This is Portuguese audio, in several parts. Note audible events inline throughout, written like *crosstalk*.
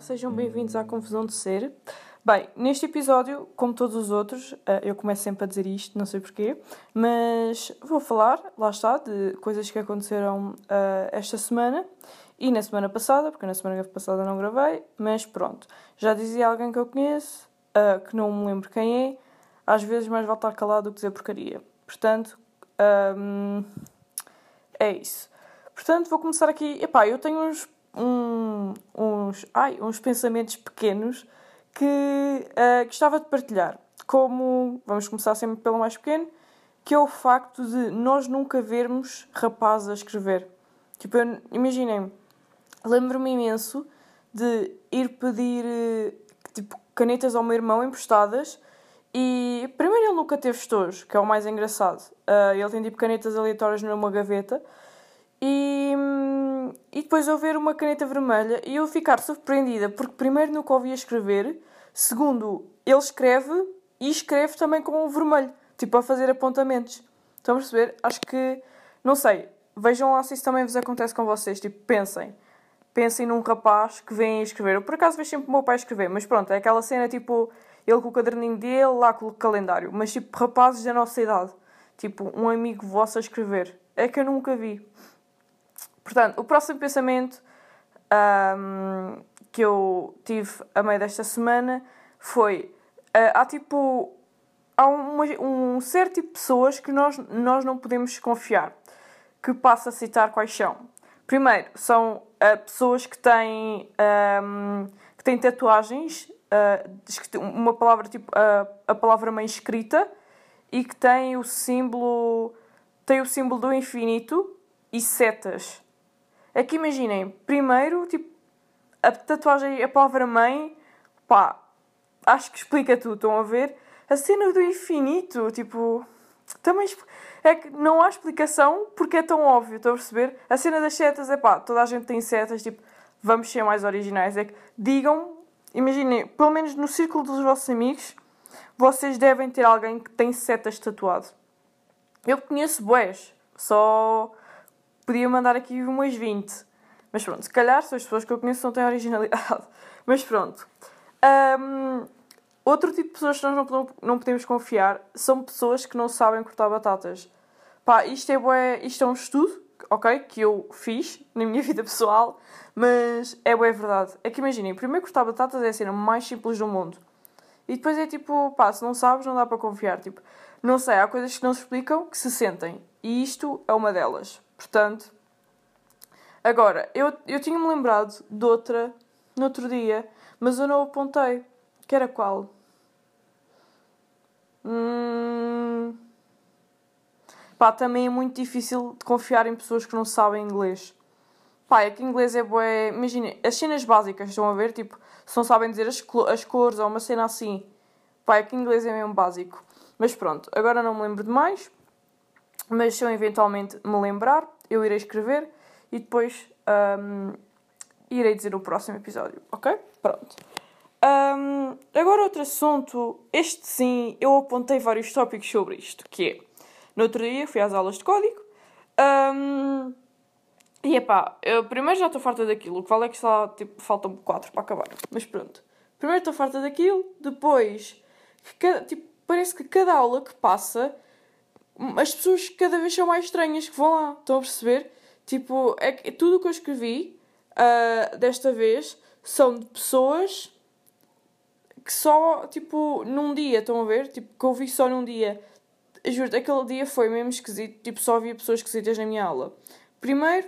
Sejam bem-vindos à Confusão de Ser. Bem, neste episódio, como todos os outros, eh, eu começo sempre a dizer isto, não sei porquê, mas vou falar, lá está, de coisas que aconteceram uh, esta semana e na semana passada, porque na semana passada não gravei, mas pronto. Já dizia alguém que eu conheço, uh, que não me lembro quem é, às vezes mais vale estar calado do que dizer porcaria. Portanto, um, é isso. Portanto, vou começar aqui. Epá, eu tenho uns um, uns, ai, uns pensamentos pequenos que uh, gostava de partilhar. Como, vamos começar sempre pelo mais pequeno, que é o facto de nós nunca vermos rapazes a escrever. Tipo, imaginem, lembro-me imenso de ir pedir tipo, canetas ao meu irmão emprestadas e primeiro ele nunca teve estojos, que é o mais engraçado. Uh, ele tem tipo canetas aleatórias numa gaveta e, e depois eu ver uma caneta vermelha e eu ficar surpreendida, porque primeiro nunca ouvia escrever, segundo, ele escreve e escreve também com o vermelho, tipo a fazer apontamentos. Estão a perceber? Acho que, não sei, vejam lá se isso também vos acontece com vocês, tipo, pensem. Pensem num rapaz que vem escrever. Eu por acaso vejo sempre o meu pai escrever, mas pronto, é aquela cena tipo, ele com o caderninho dele, lá com o calendário. Mas tipo, rapazes da nossa idade. Tipo, um amigo vosso a escrever. É que eu nunca vi. Portanto, o próximo pensamento um, que eu tive a meio desta semana foi: uh, há tipo. Há uma, um certo tipo de pessoas que nós, nós não podemos confiar. Que passo a citar quais são. Primeiro, são uh, pessoas que têm, um, que têm tatuagens, uh, uma palavra tipo a palavra mãe escrita, e que têm o símbolo, têm o símbolo do infinito e setas. É que imaginem, primeiro, tipo, a tatuagem, a palavra mãe, pá, acho que explica tudo, estão a ver? A cena do infinito, tipo, também é que não há explicação porque é tão óbvio, estão a perceber? A cena das setas é pá, toda a gente tem setas, tipo, vamos ser mais originais. É que digam, imaginem, pelo menos no círculo dos vossos amigos, vocês devem ter alguém que tem setas tatuado. Eu conheço boés, só podia mandar aqui umas 20. Mas pronto, se calhar são as pessoas que eu conheço não têm originalidade. *laughs* Mas pronto. Um, outro tipo de pessoas que nós não, não podemos confiar são pessoas que não sabem cortar batatas. Pá, isto é, bué, isto é um estudo, ok? Que eu fiz na minha *laughs* vida pessoal, mas é bué verdade. É que imaginem, primeiro cortar batatas é a cena mais simples do mundo. E depois é tipo, pá, se não sabes, não dá para confiar. Tipo, não sei, há coisas que não se explicam que se sentem. E isto é uma delas. Portanto, agora, eu, eu tinha-me lembrado de outra no outro dia, mas eu não apontei. Que era qual? Hum... Pá, também é muito difícil de confiar em pessoas que não sabem inglês. Pá, é que inglês é bué... Imagina, as cenas básicas, estão a ver? Tipo, se não sabem dizer as, as cores ou uma cena assim. Pá, é que inglês é mesmo básico. Mas pronto, agora não me lembro de mais. Mas se eu eventualmente me lembrar, eu irei escrever e depois um, irei dizer no próximo episódio, ok? Pronto. Um, agora outro assunto, este sim, eu apontei vários tópicos sobre isto, que é, no outro dia fui às aulas de código, um, e epá, eu primeiro já estou farta daquilo, o que vale é que só, tipo, faltam quatro para acabar, mas pronto. Primeiro estou farta daquilo, depois, que, tipo, parece que cada aula que passa as pessoas cada vez são mais estranhas que vão lá. Estão a perceber? Tipo, é que tudo o que eu escrevi uh, desta vez são de pessoas que só, tipo, num dia, estão a ver? Tipo, que eu vi só num dia. Juro, aquele dia foi mesmo esquisito. Tipo, só havia pessoas esquisitas na minha aula. Primeiro,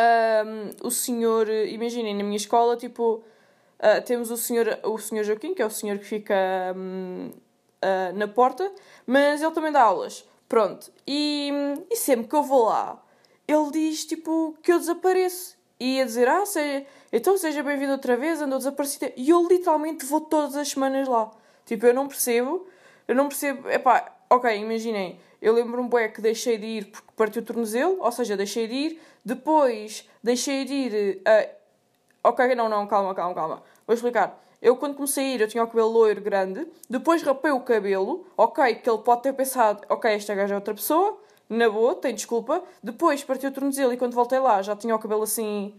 um, o senhor, imaginem, na minha escola, tipo, uh, temos o senhor, o senhor Joaquim, que é o senhor que fica. Um, uh, na porta, mas ele também dá aulas. Pronto. E, e sempre que eu vou lá, ele diz tipo que eu desapareço. E ia dizer, ah, seja, então seja bem-vindo outra vez, andou desaparecida. E eu literalmente vou todas as semanas lá. Tipo, eu não percebo, eu não percebo, epá, ok, imaginem, eu lembro-me bem que deixei de ir porque partiu o tornozelo, ou seja, deixei de ir, depois deixei de ir, uh, ok, não, não, calma, calma, calma, vou explicar. Eu, quando comecei a ir, eu tinha o cabelo loiro grande. Depois rapei o cabelo. Ok, que ele pode ter pensado, ok, esta gaja é outra pessoa. Na boa, tem desculpa. Depois partiu o tornozelo e quando voltei lá já tinha o cabelo assim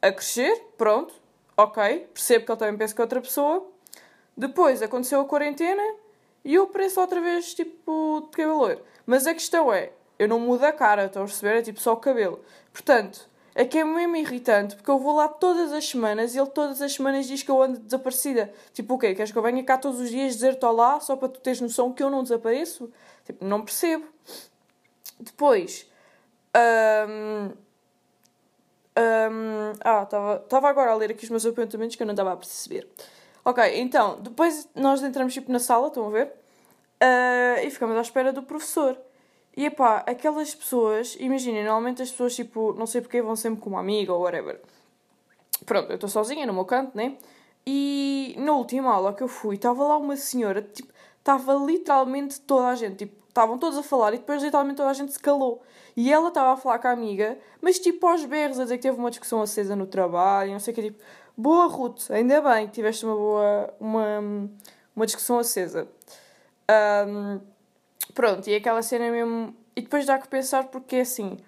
a crescer. Pronto. ok, percebo que ele também pensa que é outra pessoa. Depois aconteceu a quarentena e eu pareço outra vez tipo de cabelo loiro. Mas a questão é, eu não mudo a cara, estão a perceber? É tipo só o cabelo. Portanto, é que é mesmo irritante porque eu vou lá todas as semanas e ele todas as semanas diz que eu ando desaparecida. Tipo, o quê? Queres que eu venha cá todos os dias dizer-te olá só para tu teres noção que eu não desapareço? Tipo, não percebo. Depois. Um, um, ah, estava agora a ler aqui os meus apontamentos que eu não estava a perceber. Ok, então, depois nós entramos tipo na sala, estão a ver? Uh, e ficamos à espera do professor. E epá, aquelas pessoas, imaginem, normalmente as pessoas tipo, não sei porque vão sempre com uma amiga ou whatever. Pronto, eu estou sozinha no meu canto, né? E na última aula que eu fui, estava lá uma senhora, tipo, estava literalmente toda a gente, tipo, estavam todos a falar e depois literalmente toda a gente se calou. E ela estava a falar com a amiga, mas tipo aos berros, a dizer que teve uma discussão acesa no trabalho, não sei o que, tipo, boa Ruth, ainda bem que tiveste uma boa, uma, uma discussão acesa. Um, pronto, e aquela cena mesmo. E depois dá que pensar porque assim,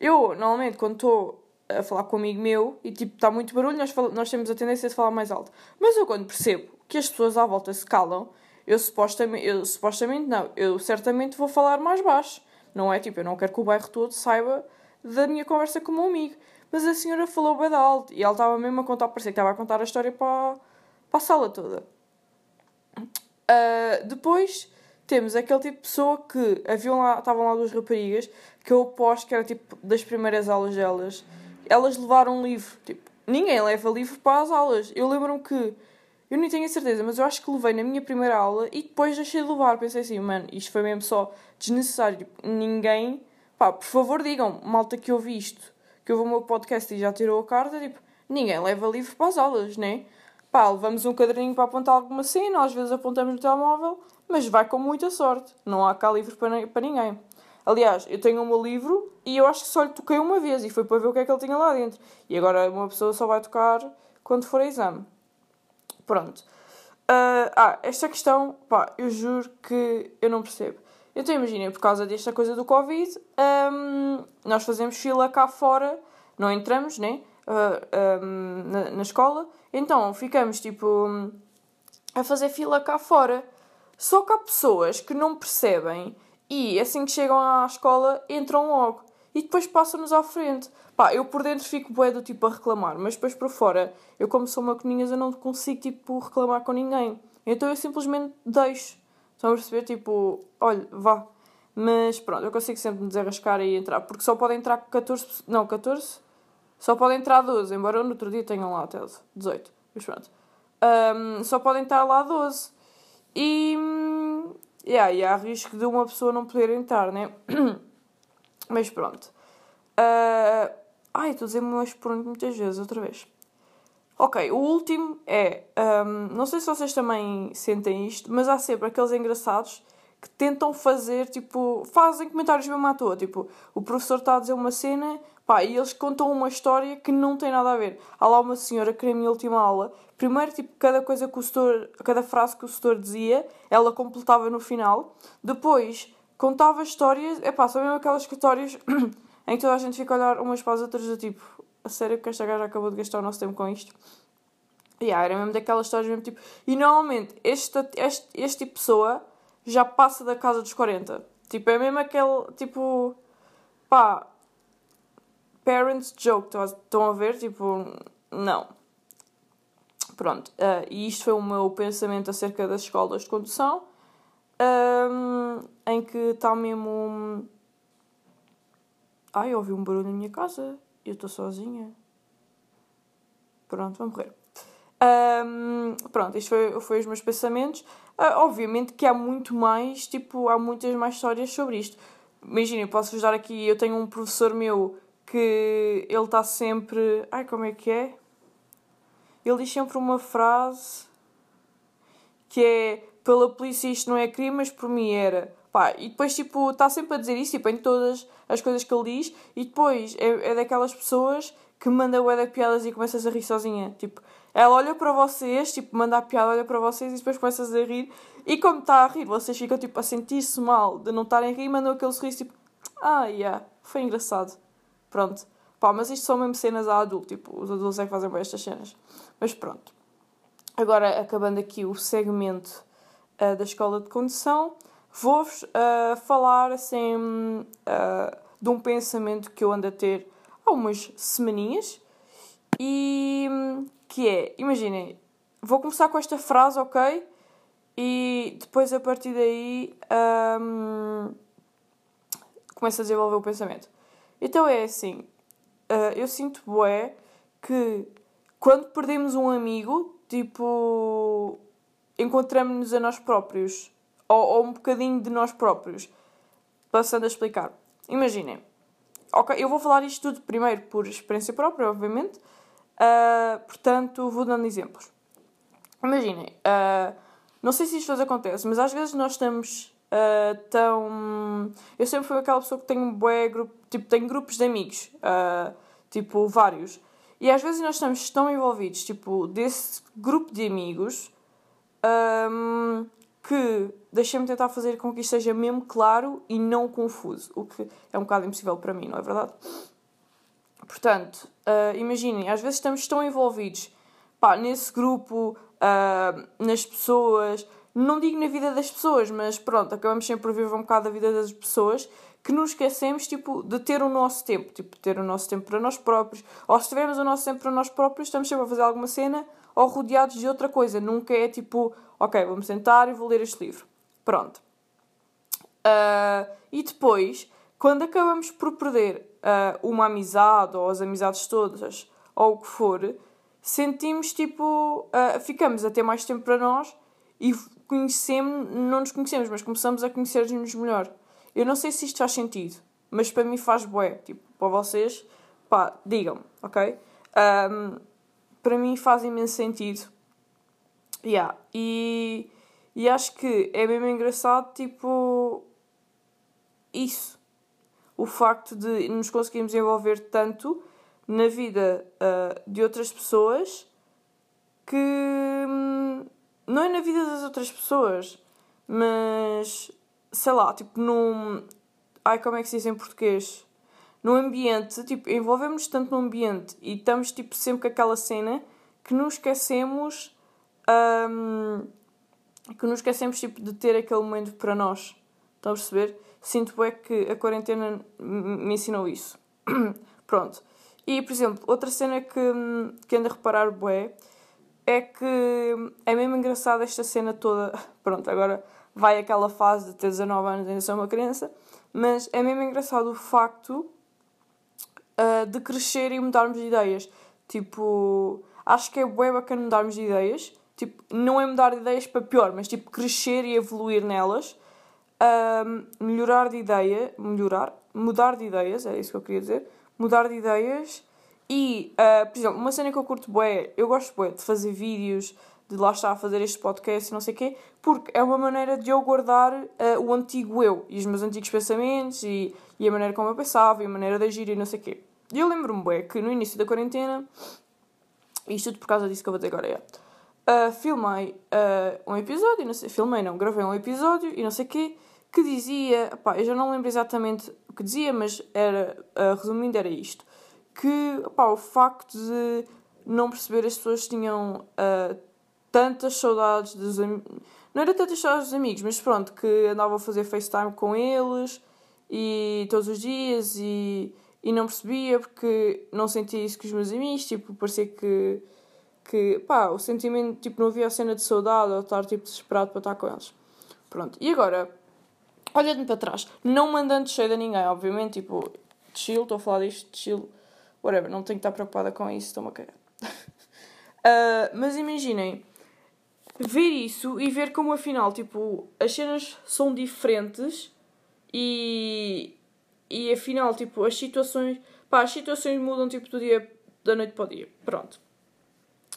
eu normalmente quando estou a falar com um amigo meu e tipo está muito barulho, nós, nós temos a tendência de falar mais alto. Mas eu quando percebo que as pessoas à volta se calam, eu supostamente, eu supostamente não, eu certamente vou falar mais baixo. Não é tipo, eu não quero que o bairro todo saiba da minha conversa com o meu amigo. Mas a senhora falou bem alto e ela estava mesmo a contar, parecia que estava a contar a história para, para a sala toda. Uh, depois temos aquele tipo de pessoa que haviam lá, estavam lá duas raparigas que eu aposto que era tipo das primeiras aulas delas. Elas levaram um livro. Tipo, ninguém leva livro para as aulas. Eu lembro-me que eu nem tenho a certeza, mas eu acho que levei na minha primeira aula e depois deixei de levar. Pensei assim, mano, isto foi mesmo só desnecessário. Tipo, ninguém. Pá, por favor, digam, malta que ouvi isto, que ouve o meu podcast e já tirou a carta, tipo, ninguém leva livro para as aulas, né? Pá, levamos um caderninho para apontar alguma cena, às vezes apontamos no telemóvel, mas vai com muita sorte. Não há cá livro para, para ninguém. Aliás, eu tenho o meu livro e eu acho que só lhe toquei uma vez e foi para ver o que é que ele tinha lá dentro. E agora uma pessoa só vai tocar quando for a exame. Pronto. Uh, ah, esta questão, pá, eu juro que eu não percebo. Então imaginem, por causa desta coisa do Covid, um, nós fazemos fila cá fora, não entramos, né? Uh, um, na, na, escola, então ficamos tipo a fazer fila cá fora. Só que há pessoas que não percebem e assim que chegam à escola entram logo e depois passam-nos à frente. Pá, eu por dentro fico bué do tipo a reclamar, mas depois por fora, eu como sou uma coninhas, eu não consigo tipo reclamar com ninguém. Então eu simplesmente deixo. Estão a perceber? Tipo, olha, vá. Mas pronto, eu consigo sempre me desarrascar e entrar, porque só podem entrar 14. Não, 14? Só podem entrar 12, embora no outro dia tenham lá até 18. Mas pronto. Um, só podem estar lá 12. E. Yeah, e há risco de uma pessoa não poder entrar, né? *coughs* Mas pronto. Uh, ai, estou a dizer mais pronto muitas vezes, outra vez. Ok, o último é. Um, não sei se vocês também sentem isto, mas há sempre aqueles engraçados que tentam fazer, tipo. fazem comentários mesmo à toa. Tipo, o professor está a dizer uma cena, pá, e eles contam uma história que não tem nada a ver. Há lá uma senhora que na minha última aula, primeiro, tipo, cada coisa que o setor. cada frase que o setor dizia, ela completava no final. Depois contava histórias, é pá, são mesmo aquelas histórias *clears throat* em que toda a gente fica a olhar umas para as outras do tipo, a sério que esta gaja acabou de gastar o nosso tempo com isto? E yeah, era mesmo daquelas histórias mesmo tipo. E normalmente este, este, este tipo de pessoa já passa da casa dos 40. Tipo, é mesmo aquele tipo. pá. Parents joke, estão a ver? Tipo, não. Pronto, uh, e isto foi o meu pensamento acerca das escolas de condução um, em que está mesmo. Ai, ouvi um barulho na minha casa eu estou sozinha. Pronto, vamos morrer. Um, pronto, isto foi, foi os meus pensamentos. Uh, obviamente que há muito mais, tipo, há muitas mais histórias sobre isto. Imaginem, posso-vos dar aqui, eu tenho um professor meu que ele está sempre. Ai, como é que é? Ele diz sempre uma frase que é pela polícia isto não é crime, mas por mim era. Pá, e depois, tipo, está sempre a dizer isso, tipo, em todas as coisas que ele diz, e depois é, é daquelas pessoas que manda o de piadas e começas a rir sozinha. Tipo, ela olha para vocês, tipo, manda a piada, olha para vocês e depois começas a rir. E como está a rir, vocês ficam, tipo, a sentir-se mal de não estarem a rir, mandam aquele sorriso, tipo, ah, yeah, foi engraçado. Pronto. Pá, mas isto são mesmo cenas a adulto, tipo, os adultos é que fazem bem estas cenas. Mas pronto. Agora, acabando aqui o segmento uh, da escola de condução, vou-vos uh, falar assim uh, de um pensamento que eu ando a ter há umas semaninhas e que é, imaginem, vou começar com esta frase, ok? E depois a partir daí um, começo a desenvolver o pensamento. Então é assim, uh, eu sinto bué que quando perdemos um amigo, tipo, encontramos-nos a nós próprios, ou, ou, um bocadinho de nós próprios. Passando a explicar. Imaginem, ok, eu vou falar isto tudo primeiro por experiência própria, obviamente, uh, portanto, vou dando exemplos. Imaginem, uh, não sei se isto acontece, mas às vezes nós estamos uh, tão. Eu sempre fui aquela pessoa que tem um bué grupo, tipo, tenho grupos de amigos, tipo, vários. E às vezes nós estamos tão envolvidos, tipo, desse grupo de amigos, um, que deixem-me tentar fazer com que isto seja mesmo claro e não confuso, o que é um bocado impossível para mim, não é verdade? Portanto, uh, imaginem, às vezes estamos tão envolvidos pá, nesse grupo, uh, nas pessoas, não digo na vida das pessoas, mas pronto, acabamos sempre por viver um bocado a vida das pessoas que nos esquecemos, tipo, de ter o nosso tempo, tipo, ter o nosso tempo para nós próprios, ou se tivermos o nosso tempo para nós próprios, estamos sempre a fazer alguma cena ou rodeados de outra coisa, nunca é tipo, ok, vou-me sentar e vou ler este livro. Pronto. Uh, e depois, quando acabamos por perder uh, uma amizade, ou as amizades todas, ou o que for, sentimos tipo, uh, ficamos a ter mais tempo para nós e conhecemos, não nos conhecemos, mas começamos a conhecer-nos melhor. Eu não sei se isto faz sentido, mas para mim faz bué. Tipo, para vocês, pá, digam-me, ok? Um, para mim faz imenso sentido. Yeah. E, e acho que é mesmo engraçado, tipo, isso. O facto de nos conseguirmos envolver tanto na vida uh, de outras pessoas que. Hum, não é na vida das outras pessoas, mas sei lá, tipo num. Ai, como é que se diz em português? Num ambiente, tipo, envolvemos tanto no ambiente e estamos tipo sempre com aquela cena que nos esquecemos. Um, que nos esquecemos tipo, de ter aquele momento para nós. Estão a perceber? Sinto é que a quarentena me ensinou isso. *clears throat* Pronto. E, por exemplo, outra cena que, que ando a reparar bué é que é mesmo engraçada esta cena toda. *laughs* Pronto, agora vai aquela fase de ter 19 anos ainda sou uma criança, mas é mesmo engraçado o facto uh, de crescer e mudarmos de ideias. Tipo, acho que é bué bacana mudarmos de ideias. Tipo, não é mudar de ideias para pior, mas tipo, crescer e evoluir nelas. Uh, melhorar de ideia, melhorar, mudar de ideias, é isso que eu queria dizer. Mudar de ideias e, uh, por exemplo, uma cena que eu curto bué, eu gosto bué de fazer vídeos, de lá estar a fazer este podcast e não sei o quê, porque é uma maneira de eu guardar uh, o antigo eu e os meus antigos pensamentos e, e a maneira como eu pensava e a maneira de agir e não sei o quê. E eu lembro-me bué que no início da quarentena, isto tudo por causa disso que eu vou dizer agora, é, uh, filmei uh, um episódio, não sei, filmei não, gravei um episódio e não sei o quê, que dizia, pá, eu já não lembro exatamente o que dizia, mas era, uh, resumindo, era isto que pá, o facto de não perceber as pessoas tinham tantas saudades dos amigos. Não era tantas saudades dos amigos, mas pronto, que andava a fazer FaceTime com eles e todos os dias e, e não percebia porque não sentia isso com os meus amigos, tipo, parecia que, que pá, o sentimento, tipo, não havia a cena de saudade ou estar tipo desesperado para estar com eles. Pronto, e agora, olhando para trás, não mandando cheio a ninguém, obviamente, tipo, chill, estou a falar disto, chill whatever, não tenho que estar preocupada com isso, estou-me a cagar. uh, *laughs* mas imaginem, ver isso e ver como afinal, tipo, as cenas são diferentes e, e afinal, tipo, as situações, pá, as situações mudam, tipo, do dia, da noite para o dia, pronto.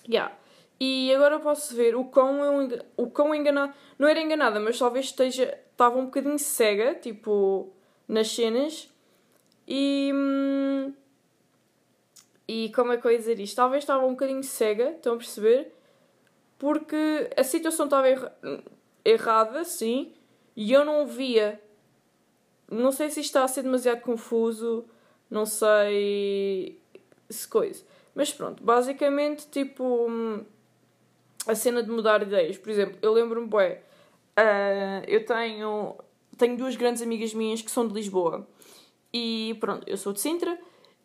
Yeah. E agora posso ver o quão, eu, o quão enganado, não era enganada, mas talvez esteja, estava um bocadinho cega, tipo, nas cenas e... Hum, e como é que eu ia dizer isto? Talvez estava um bocadinho cega, estão a perceber? Porque a situação estava erra errada, sim, e eu não via. Não sei se isto está a ser demasiado confuso, não sei se coisa. Mas pronto, basicamente, tipo, hum, a cena de mudar ideias. Por exemplo, eu lembro-me, bué, uh, eu tenho, tenho duas grandes amigas minhas que são de Lisboa. E pronto, eu sou de Sintra.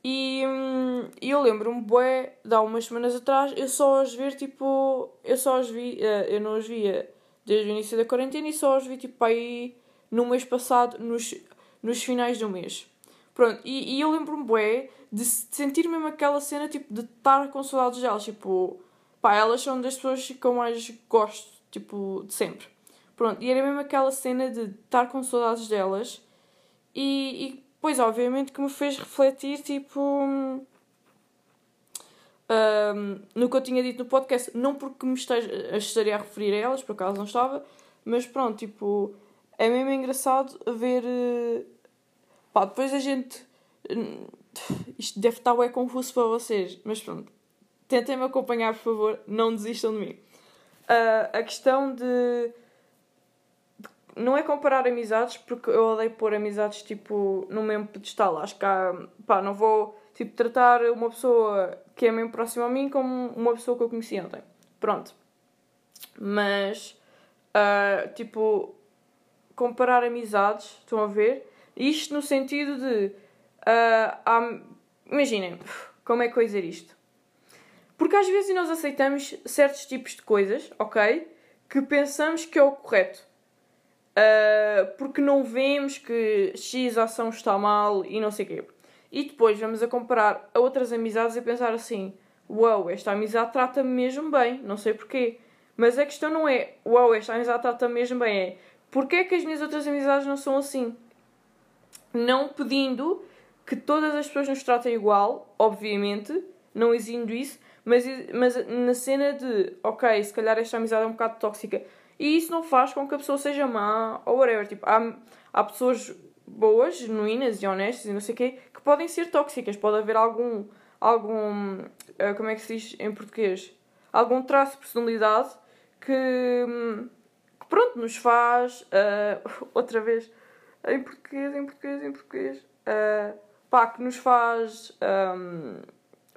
E hum, eu lembro-me, bué, de há umas semanas atrás, eu só as ver, tipo, eu só as vi, uh, eu não as via desde o início da quarentena e só as vi, tipo, aí no mês passado, nos, nos finais do mês. Pronto, e, e eu lembro-me, bué, de sentir mesmo aquela cena, tipo, de estar com saudades delas, tipo, pá, elas são das pessoas que eu mais gosto, tipo, de sempre. Pronto, e era mesmo aquela cena de estar com saudades delas e, e pois, obviamente, que me fez refletir, tipo, um, no que eu tinha dito no podcast, não porque me esteja, estaria a referir a elas, por acaso não estava, mas pronto, tipo, é mesmo engraçado ver, eh, pá, depois a gente isto deve estar bem confuso para vocês, mas pronto. Tentem-me acompanhar, por favor, não desistam de mim. Uh, a questão de, Não é comparar amizades, porque eu odeio pôr amizades tipo no mesmo pedestal. Acho que há. pá, não vou tipo tratar uma pessoa que é mesmo próxima a mim como uma pessoa que eu conheci ontem. Pronto. Mas. Uh, tipo. Comparar amizades, estão a ver? Isto no sentido de Uh, imaginem, como é que eu dizer isto? Porque às vezes nós aceitamos certos tipos de coisas, ok? Que pensamos que é o correto. Uh, porque não vemos que X ação está mal e não sei o quê. E depois vamos a comparar a outras amizades e pensar assim: Uau, wow, esta amizade trata-me mesmo bem, não sei porquê. Mas a questão não é: Uau, wow, esta amizade trata-me mesmo bem, é porque é que as minhas outras amizades não são assim? Não pedindo que todas as pessoas nos tratem igual, obviamente, não exigindo isso, mas, mas na cena de, ok, se calhar esta amizade é um bocado tóxica, e isso não faz com que a pessoa seja má ou whatever. Tipo, há, há pessoas boas, genuínas e honestas e não sei o quê, que podem ser tóxicas. Pode haver algum, algum uh, como é que se diz em português? Algum traço de personalidade que, que pronto, nos faz, uh, *laughs* outra vez, em português, em português, em português, uh, pá, que nos faz um,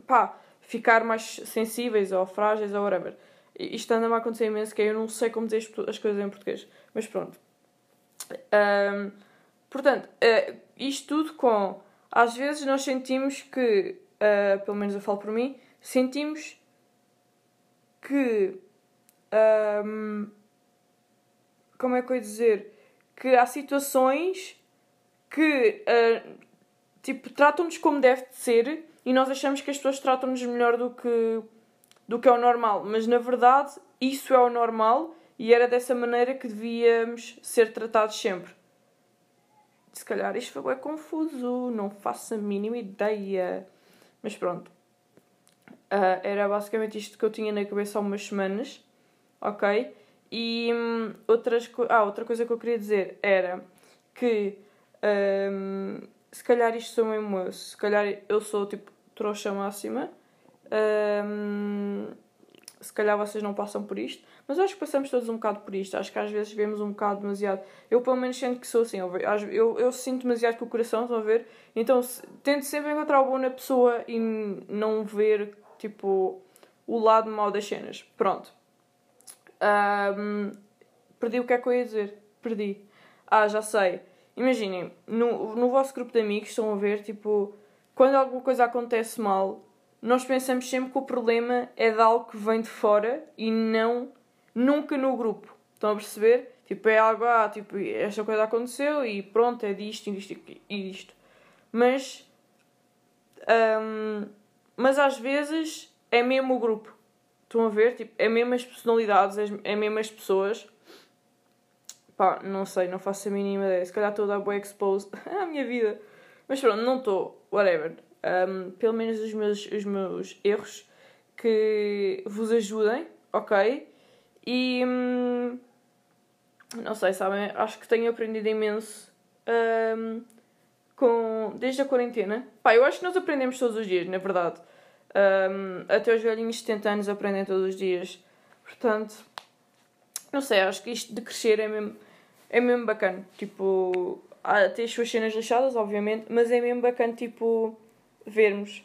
pá, ficar mais sensíveis ou frágeis ou whatever. Isto anda-me a acontecer imenso, que eu não sei como dizer as coisas em português. Mas pronto. Um, portanto, uh, isto tudo com. Às vezes nós sentimos que, uh, pelo menos eu falo por mim, sentimos que. Um, como é que eu ia dizer? Que há situações que uh, tipo, tratam-nos como deve de ser e nós achamos que as pessoas tratam-nos melhor do que, do que é o normal. Mas na verdade, isso é o normal e era dessa maneira que devíamos ser tratados sempre. Se calhar isto foi confuso, não faço a mínima ideia. Mas pronto. Uh, era basicamente isto que eu tinha na cabeça há umas semanas, ok? E hum, outras ah, outra coisa que eu queria dizer era que hum, se calhar isto sou mesmo eu, se calhar eu sou tipo trouxa máxima. Um, se calhar vocês não passam por isto, mas acho que passamos todos um bocado por isto. Acho que às vezes vemos um bocado demasiado. Eu, pelo menos, sinto que sou assim. Eu, eu, eu sinto demasiado com o coração, estão a ver? Então, se, tento sempre encontrar o bom na pessoa e não ver, tipo, o lado mau das cenas. Pronto. Um, perdi o que é que eu ia dizer. Perdi. Ah, já sei. Imaginem, no, no vosso grupo de amigos estão a ver, tipo, quando alguma coisa acontece mal, nós pensamos sempre que o problema é de algo que vem de fora e não, nunca no grupo. Estão a perceber? Tipo, é algo, ah, tipo, esta coisa aconteceu e pronto, é disto e disto e disto. Mas, um, mas às vezes é mesmo o grupo. Estão a ver? Tipo, é mesmo as personalidades, é mesmo as pessoas Pá, não sei, não faço a mínima ideia. Se calhar estou a dar boa exposed *laughs* à minha vida. Mas pronto, não estou. Whatever. Um, pelo menos os meus, os meus erros que vos ajudem, ok? E. Hum, não sei, sabem? Acho que tenho aprendido imenso um, com, desde a quarentena. Pá, eu acho que nós aprendemos todos os dias, na verdade. Um, até os velhinhos de 70 anos aprendem todos os dias. Portanto, não sei, acho que isto de crescer é mesmo, é mesmo bacana. Tipo, há, tem as suas cenas lixadas, obviamente, mas é mesmo bacana, tipo, vermos.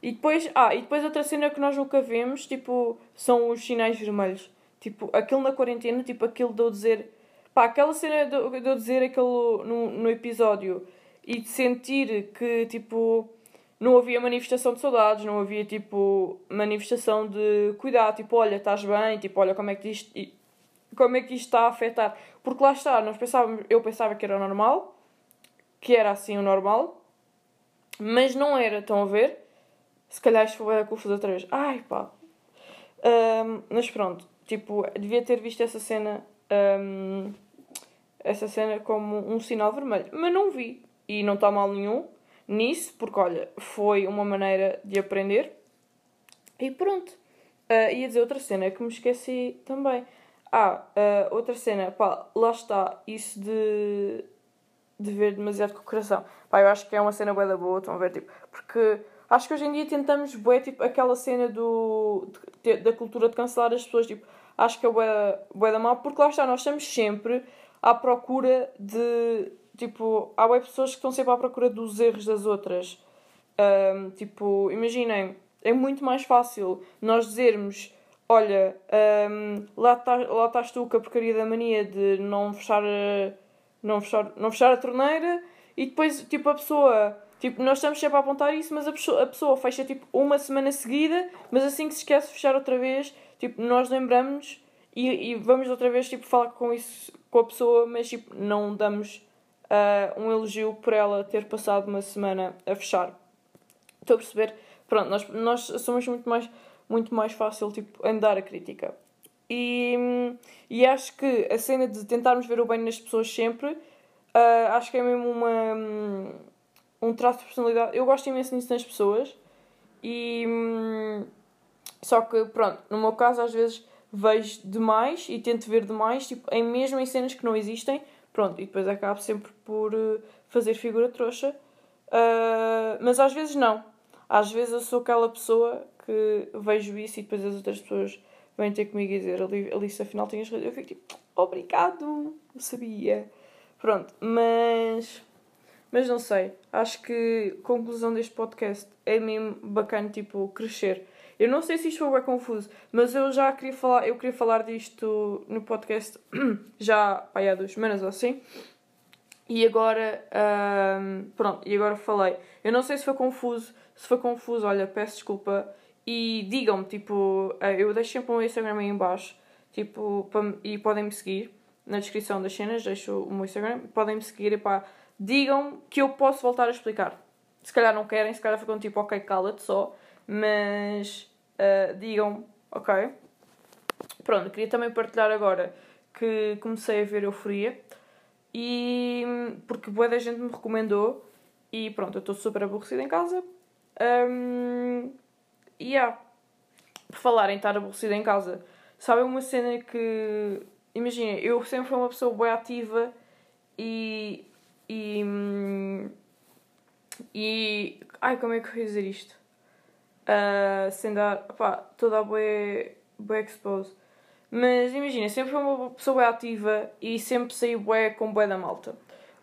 E depois, ah, e depois outra cena que nós nunca vemos, tipo, são os sinais vermelhos. Tipo, aquilo na quarentena, tipo, aquilo de eu dizer. Pá, aquela cena de, eu dizer aquilo no, no episódio e de sentir que, tipo, não havia manifestação de saudades, não havia, tipo, manifestação de cuidado, tipo, olha, estás bem, tipo, olha como é que isto, como é que isto está a afetar. Porque lá está, nós pensávamos, eu pensava que era normal, que era assim o normal, mas não era, estão a ver? Se calhar isto foi confuso outra vez. Ai pá. Um, mas pronto, tipo, devia ter visto essa cena. Um, essa cena como um sinal vermelho. Mas não vi. E não está mal nenhum nisso, porque olha, foi uma maneira de aprender. E pronto. Uh, ia dizer outra cena que me esqueci também. Ah, uh, outra cena, pá, lá está, isso de, de ver demasiado com o coração. Pá, eu acho que é uma cena boa da boa, estão a ver, tipo, porque Acho que hoje em dia tentamos, bué, tipo, aquela cena do, de, da cultura de cancelar as pessoas, tipo, acho que é bué, bué da mal, porque lá está, nós estamos sempre à procura de, tipo, há bué pessoas que estão sempre à procura dos erros das outras. Um, tipo, imaginem, é muito mais fácil nós dizermos, olha, um, lá, tá, lá estás tu com a porcaria da mania de não fechar, não fechar, não fechar a torneira, e depois, tipo, a pessoa Tipo, nós estamos sempre a apontar isso, mas a pessoa, a pessoa fecha tipo uma semana seguida, mas assim que se esquece de fechar outra vez, tipo, nós lembramos e, e vamos outra vez tipo, falar com isso com a pessoa, mas tipo, não damos uh, um elogio por ela ter passado uma semana a fechar. Estou a perceber? Pronto, nós, nós somos muito mais, muito mais fácil tipo, andar a crítica. E, e acho que a cena de tentarmos ver o bem nas pessoas sempre, uh, acho que é mesmo uma um traço de personalidade. Eu gosto imenso disso nas pessoas e. Hum, só que, pronto, no meu caso, às vezes vejo demais e tento ver demais, tipo, em mesmo em cenas que não existem, pronto, e depois acabo sempre por uh, fazer figura trouxa. Uh, mas às vezes não. Às vezes eu sou aquela pessoa que vejo isso e depois as outras pessoas vêm ter comigo e dizer Alice, afinal tinhas razão. Eu fico tipo, obrigado, sabia. Pronto, mas mas não sei, acho que a conclusão deste podcast é mesmo bacana, tipo, crescer. Eu não sei se isto foi bem confuso, mas eu já queria falar, eu queria falar disto no podcast *clears throat* já pá, há duas semanas ou assim. E agora, pronto, e agora falei. Eu não sei se foi confuso, se foi confuso, olha, peço desculpa. E digam-me, tipo, eh, eu deixo sempre o meu Instagram aí em baixo, tipo, e podem-me seguir na descrição das cenas, deixo o meu Instagram, podem-me seguir e pá, digam que eu posso voltar a explicar. Se calhar não querem, se calhar ficam tipo, ok, cala-te só, mas uh, digam, ok. Pronto, queria também partilhar agora que comecei a ver Euforia e porque boa da gente me recomendou e pronto, eu estou super aborrecida em casa. Um, e yeah. por falar em estar aborrecida em casa, sabe uma cena que imagina, eu sempre fui uma pessoa boa ativa e e. E. Ai, como é que eu ia dizer isto? Uh, sem dar. pá, toda a boa. boa expose. Mas imagina, sempre fui uma pessoa ativa e sempre saí bué com bué da malta.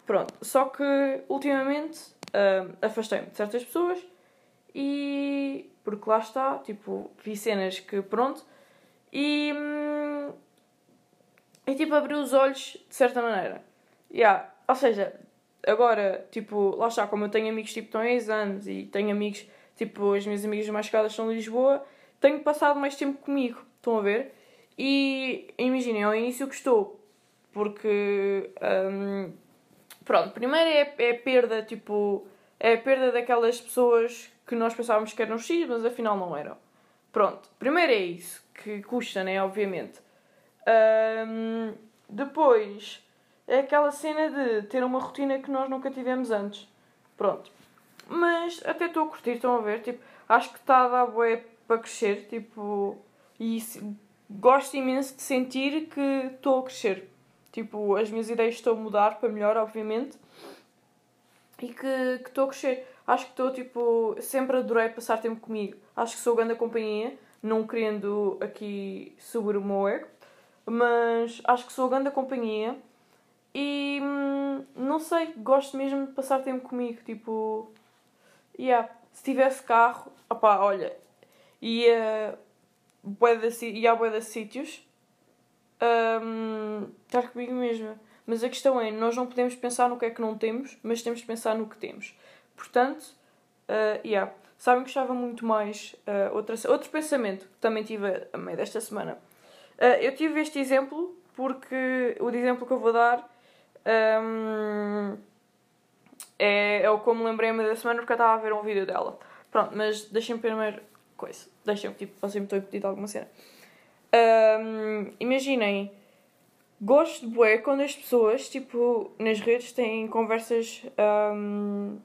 Pronto, só que ultimamente uh, afastei-me de certas pessoas e. porque lá está, tipo, vi cenas que pronto. E. Hum, e tipo, abri os olhos de certa maneira. Yeah. Ou seja, agora, tipo, lá está, como eu tenho amigos tipo estão há anos e tenho amigos, tipo, as minhas amigas mais caras são de Lisboa, tenho passado mais tempo comigo, estão a ver? E imaginem, ao início gostou, porque um, pronto, primeiro é, é a perda, tipo, é a perda daquelas pessoas que nós pensávamos que eram X, mas afinal não eram. Pronto, primeiro é isso, que custa, né, obviamente. Um, depois é aquela cena de ter uma rotina que nós nunca tivemos antes. Pronto. Mas até estou a curtir, estão a ver? Tipo, acho que está a dar bué para crescer, tipo, e gosto imenso de sentir que estou a crescer. Tipo, as minhas ideias estão a mudar para melhor, obviamente, e que, estou a crescer. Acho que estou, tipo, sempre adorei passar tempo comigo. Acho que sou grande companhia, não querendo aqui subir o meu ego, mas acho que sou grande companhia e hum, não sei, gosto mesmo de passar tempo comigo. Tipo, yeah, se tivesse carro, opá, olha, ia, de, ia a de sítios, um, estar comigo mesma. Mas a questão é, nós não podemos pensar no que é que não temos, mas temos de pensar no que temos. Portanto, uh, yeah. Sabem que gostava muito mais. Uh, outra, outro pensamento que também tive a meio desta semana. Uh, eu tive este exemplo porque o exemplo que eu vou dar um, é, é o que eu me lembrei a meio da semana porque eu estava a ver um vídeo dela. Pronto, mas deixem-me primeiro coisa. Deixem-me, tipo, vocês me estão a alguma cena. Um, imaginem, gosto de bué quando as pessoas, tipo, nas redes têm conversas um,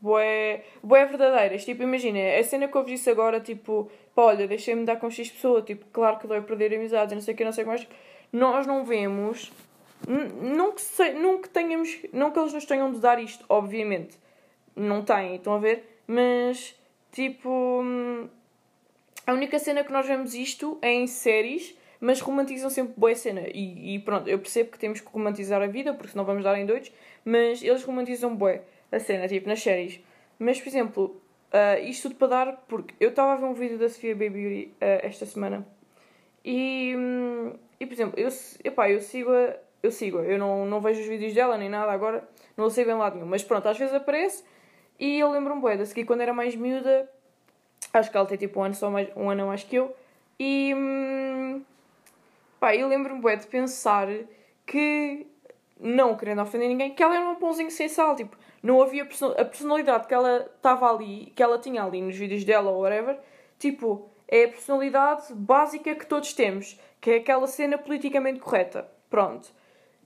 bué, bué verdadeiras. Tipo, imaginem, a cena que eu vos disse agora, tipo, pá, olha, deixei-me dar com X pessoa, tipo, claro que dói perder amizades, não sei o que, não sei o que mais. Nós não vemos não que, se, não que tenhamos. Não que eles nos tenham de dar isto, obviamente. Não têm, estão a ver? Mas, tipo. Hum, a única cena que nós vemos isto é em séries, mas romantizam sempre boa cena. E, e, pronto, eu percebo que temos que romantizar a vida, porque senão vamos dar em doidos, mas eles romantizam bué a cena, tipo, nas séries. Mas, por exemplo, uh, isto tudo para dar, porque eu estava a ver um vídeo da Sofia Baby uh, esta semana. E, hum, e, por exemplo, eu, epá, eu sigo a, eu sigo, eu não, não vejo os vídeos dela nem nada agora, não o sigo em lado nenhum, mas pronto, às vezes aparece e eu lembro-me bué, de seguir quando era mais miúda, acho que ela tem tipo um ano, só mais, um ano a mais que eu, e hum, pá, eu lembro-me bué de pensar que, não querendo ofender ninguém, que ela era um pãozinho sem sal, tipo, não havia a personalidade que ela estava ali, que ela tinha ali nos vídeos dela ou whatever, tipo, é a personalidade básica que todos temos, que é aquela cena politicamente correta. Pronto.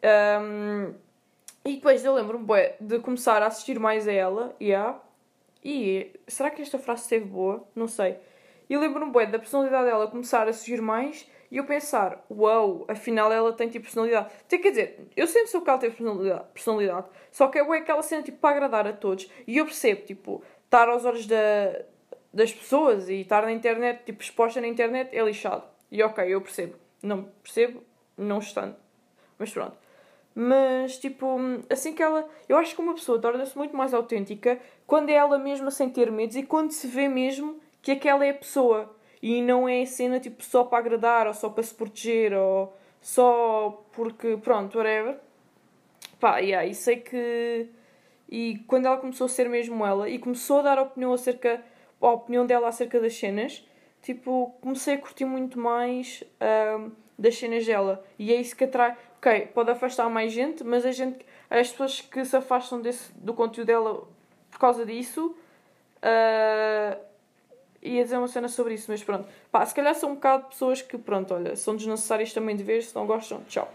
Um, e depois eu lembro-me de começar a assistir mais a ela, yeah, e será que esta frase esteve boa? Não sei. E lembro-me da personalidade dela começar a surgir mais e eu pensar, uau, wow, afinal ela tem tipo personalidade. Tem, quer dizer, eu sempre sou que ela tem personalidade, personalidade só que é aquela cena tipo para agradar a todos. E eu percebo, tipo, estar aos olhos da, das pessoas e estar na internet, tipo, exposta na internet é lixado. E ok, eu percebo. Não percebo, não estando. Mas pronto. Mas, tipo, assim que ela. Eu acho que uma pessoa torna-se muito mais autêntica quando é ela mesma sem ter medos e quando se vê mesmo que aquela é a pessoa. E não é a cena, tipo, só para agradar ou só para se proteger ou só porque, pronto, whatever. Pá, yeah, e sei que. E quando ela começou a ser mesmo ela e começou a dar a opinião acerca. a opinião dela acerca das cenas, tipo, comecei a curtir muito mais um, das cenas dela. E é isso que atrai ok, pode afastar mais gente, mas a gente, as pessoas que se afastam desse, do conteúdo dela por causa disso, uh, ia dizer uma cena sobre isso, mas pronto. Pá, se calhar são um bocado pessoas que, pronto, olha, são desnecessárias também de ver, se não gostam, tchau.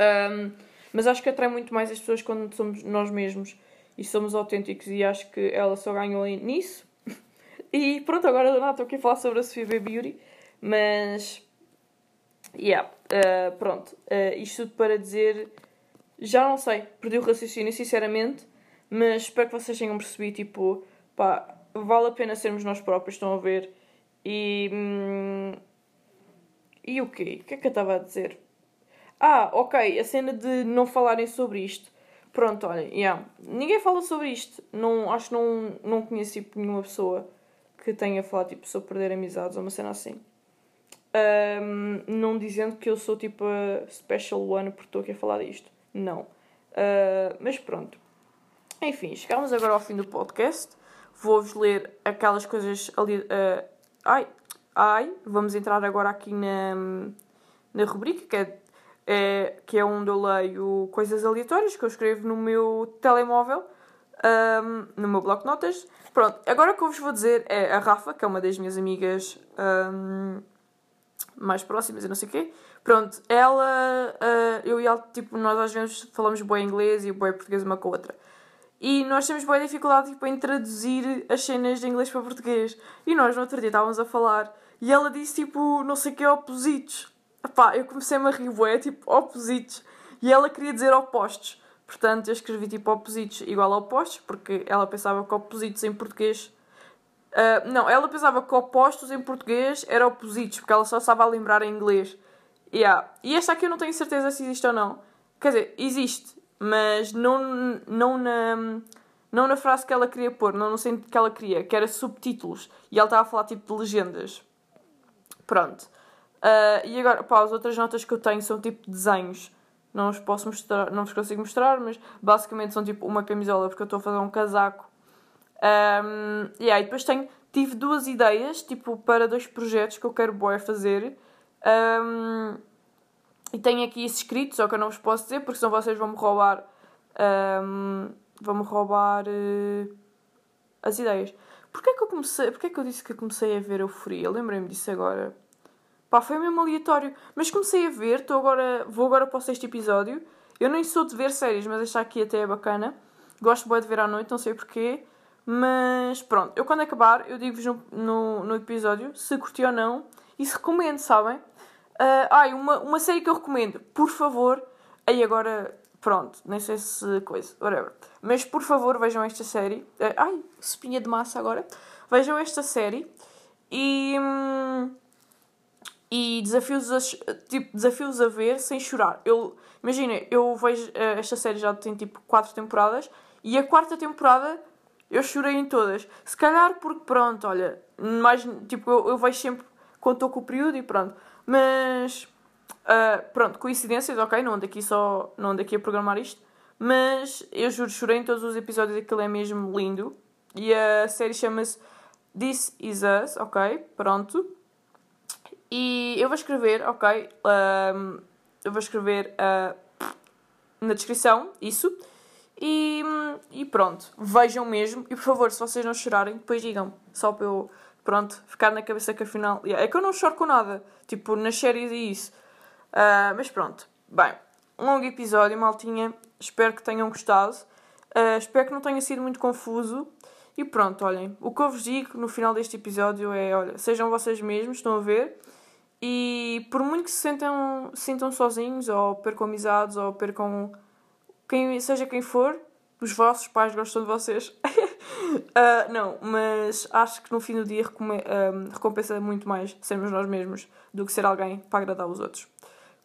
Um, mas acho que atrai muito mais as pessoas quando somos nós mesmos e somos autênticos e acho que ela só ganhou nisso. *laughs* e pronto, agora não estou aqui a falar sobre a Sofia Beauty, mas Yeah, uh, pronto. Uh, isto tudo para dizer. Já não sei, perdi o raciocínio, sinceramente, mas espero que vocês tenham percebido. Tipo, pá, vale a pena sermos nós próprios, estão a ver? E. Hum, e o quê? O que é que eu estava a dizer? Ah, ok, a cena de não falarem sobre isto. Pronto, olha, yeah. ninguém fala sobre isto. Não, acho que não, não conheço tipo, nenhuma pessoa que tenha falado tipo, sobre perder amizades ou uma cena assim. Um, não dizendo que eu sou tipo a special one porque estou aqui a falar disto. Não. Uh, mas pronto. Enfim, chegamos agora ao fim do podcast. Vou-vos ler aquelas coisas ali. Uh, ai, ai, vamos entrar agora aqui na, na rubrica que é, é, que é onde eu leio coisas aleatórias que eu escrevo no meu telemóvel, um, no meu bloco de notas. Pronto, agora o que eu vos vou dizer é a Rafa, que é uma das minhas amigas. Mais próximas e não sei o quê. Pronto, ela, uh, eu e ela, tipo, nós às vezes falamos bem inglês e bem português uma com a outra. E nós temos boa dificuldade tipo, em traduzir as cenas de inglês para português. E nós no outro dia estávamos a falar e ela disse tipo, não sei o que, opositos. Epá, eu comecei-me a rir, bué, tipo, opositos. E ela queria dizer opostos. Portanto, eu escrevi tipo opositos igual a opostos, porque ela pensava que opositos em português Uh, não, ela pensava que opostos em português eram opositos, porque ela só estava a lembrar em inglês. Yeah. E esta aqui eu não tenho certeza se existe ou não. Quer dizer, existe, mas não, não na, Não na frase que ela queria pôr, não no sentido que ela queria, que era subtítulos. E ela estava a falar tipo de legendas. Pronto. Uh, e agora, pá, as outras notas que eu tenho são tipo desenhos. Não vos posso mostrar, não vos consigo mostrar, mas basicamente são tipo uma camisola, porque eu estou a fazer um casaco. Um, yeah, depois tenho, tive duas ideias, tipo, para dois projetos que eu quero boé fazer. Um, e tenho aqui isso escrito, só que eu não vos posso dizer, porque senão vocês vão-me roubar. Um, vão-me roubar uh, as ideias. Porquê que eu comecei. Porquê que eu disse que comecei a ver euforia? Lembrei-me disso agora. Pá, foi mesmo aleatório. Mas comecei a ver, tô agora, vou agora para o sexto episódio. Eu nem sou de ver séries, mas esta aqui até é bacana. Gosto bem de ver à noite, não sei porquê. Mas pronto, eu quando acabar, eu digo-vos no, no, no, episódio se curti ou não e se recomendo, sabem? Uh, ai, uma, uma série que eu recomendo, por favor. Aí agora, pronto, nem sei se coisa, whatever. Mas por favor, vejam esta série. Uh, ai, espinha de massa agora. Vejam esta série e. Hum, e desafios a, tipo, desafios a ver sem chorar. Eu, imagina, eu vejo uh, esta série já tem tipo 4 temporadas e a quarta temporada eu chorei em todas. Se calhar porque pronto, olha, mais tipo, eu, eu vejo sempre quando estou com o período e pronto. Mas uh, pronto, coincidências, ok, não ando aqui só, não ando aqui a programar isto. Mas eu juro, chorei em todos os episódios, aquilo é mesmo lindo. E a série chama-se This Is Us, ok? Pronto. E eu vou escrever, ok? Um, eu vou escrever uh, na descrição isso. E, e pronto, vejam mesmo. E por favor, se vocês não chorarem, depois digam. Só para eu, pronto, ficar na cabeça que afinal. É que eu não choro com nada. Tipo, nas séries e isso. Uh, mas pronto. Bem, um longo episódio, maltinha. Espero que tenham gostado. Uh, espero que não tenha sido muito confuso. E pronto, olhem. O que eu vos digo no final deste episódio é: olha, sejam vocês mesmos, estão a ver. E por muito que se sentam, se sintam sozinhos, ou percam amizades, ou percam quem, seja quem for, os vossos pais gostam de vocês. uh, *laughs* não, mas acho que no fim do dia recompensa muito mais sermos nós mesmos do que ser alguém para agradar os outros.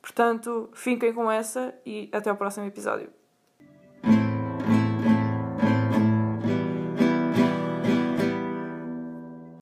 Portanto, fiquem com essa e até o próximo episódio.